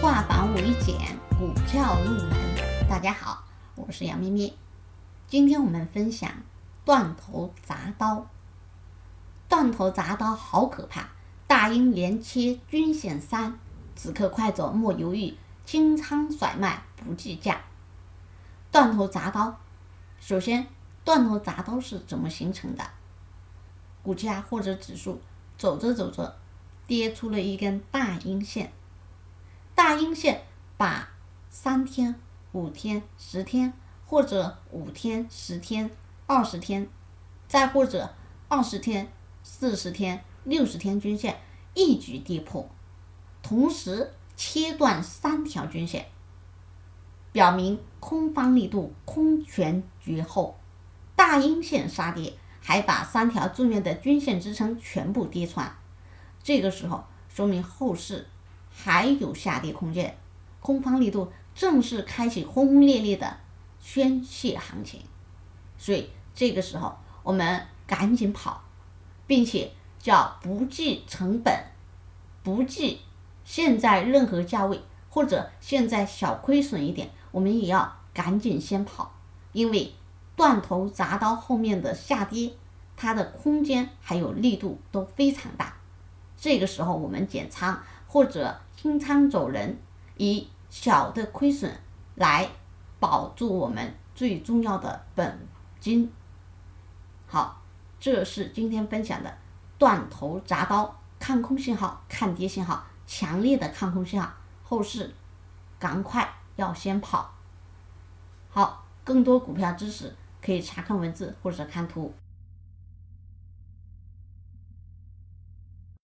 化繁为简，股票入门。大家好，我是杨咪咪。今天我们分享断头铡刀。断头铡刀好可怕，大阴连切均线三，此刻快走莫犹豫，清仓甩卖不计价。断头铡刀，首先，断头铡刀是怎么形成的？股价或者指数走着走着，跌出了一根大阴线。大阴线把三天、五天、十天，或者五天、十天、二十天，再或者二十天、四十天、六十天均线一举跌破，同时切断三条均线，表明空方力度空前绝后。大阴线杀跌，还把三条重要的均线支撑全部跌穿，这个时候说明后市。还有下跌空间，空方力度正式开启轰轰烈烈的宣泄行情，所以这个时候我们赶紧跑，并且叫不计成本，不计现在任何价位或者现在小亏损一点，我们也要赶紧先跑，因为断头铡刀后面的下跌，它的空间还有力度都非常大，这个时候我们减仓或者。清仓走人，以小的亏损来保住我们最重要的本金。好，这是今天分享的断头铡刀看空信号、看跌信号，强烈的看空信号，后市赶快要先跑。好，更多股票知识可以查看文字或者看图。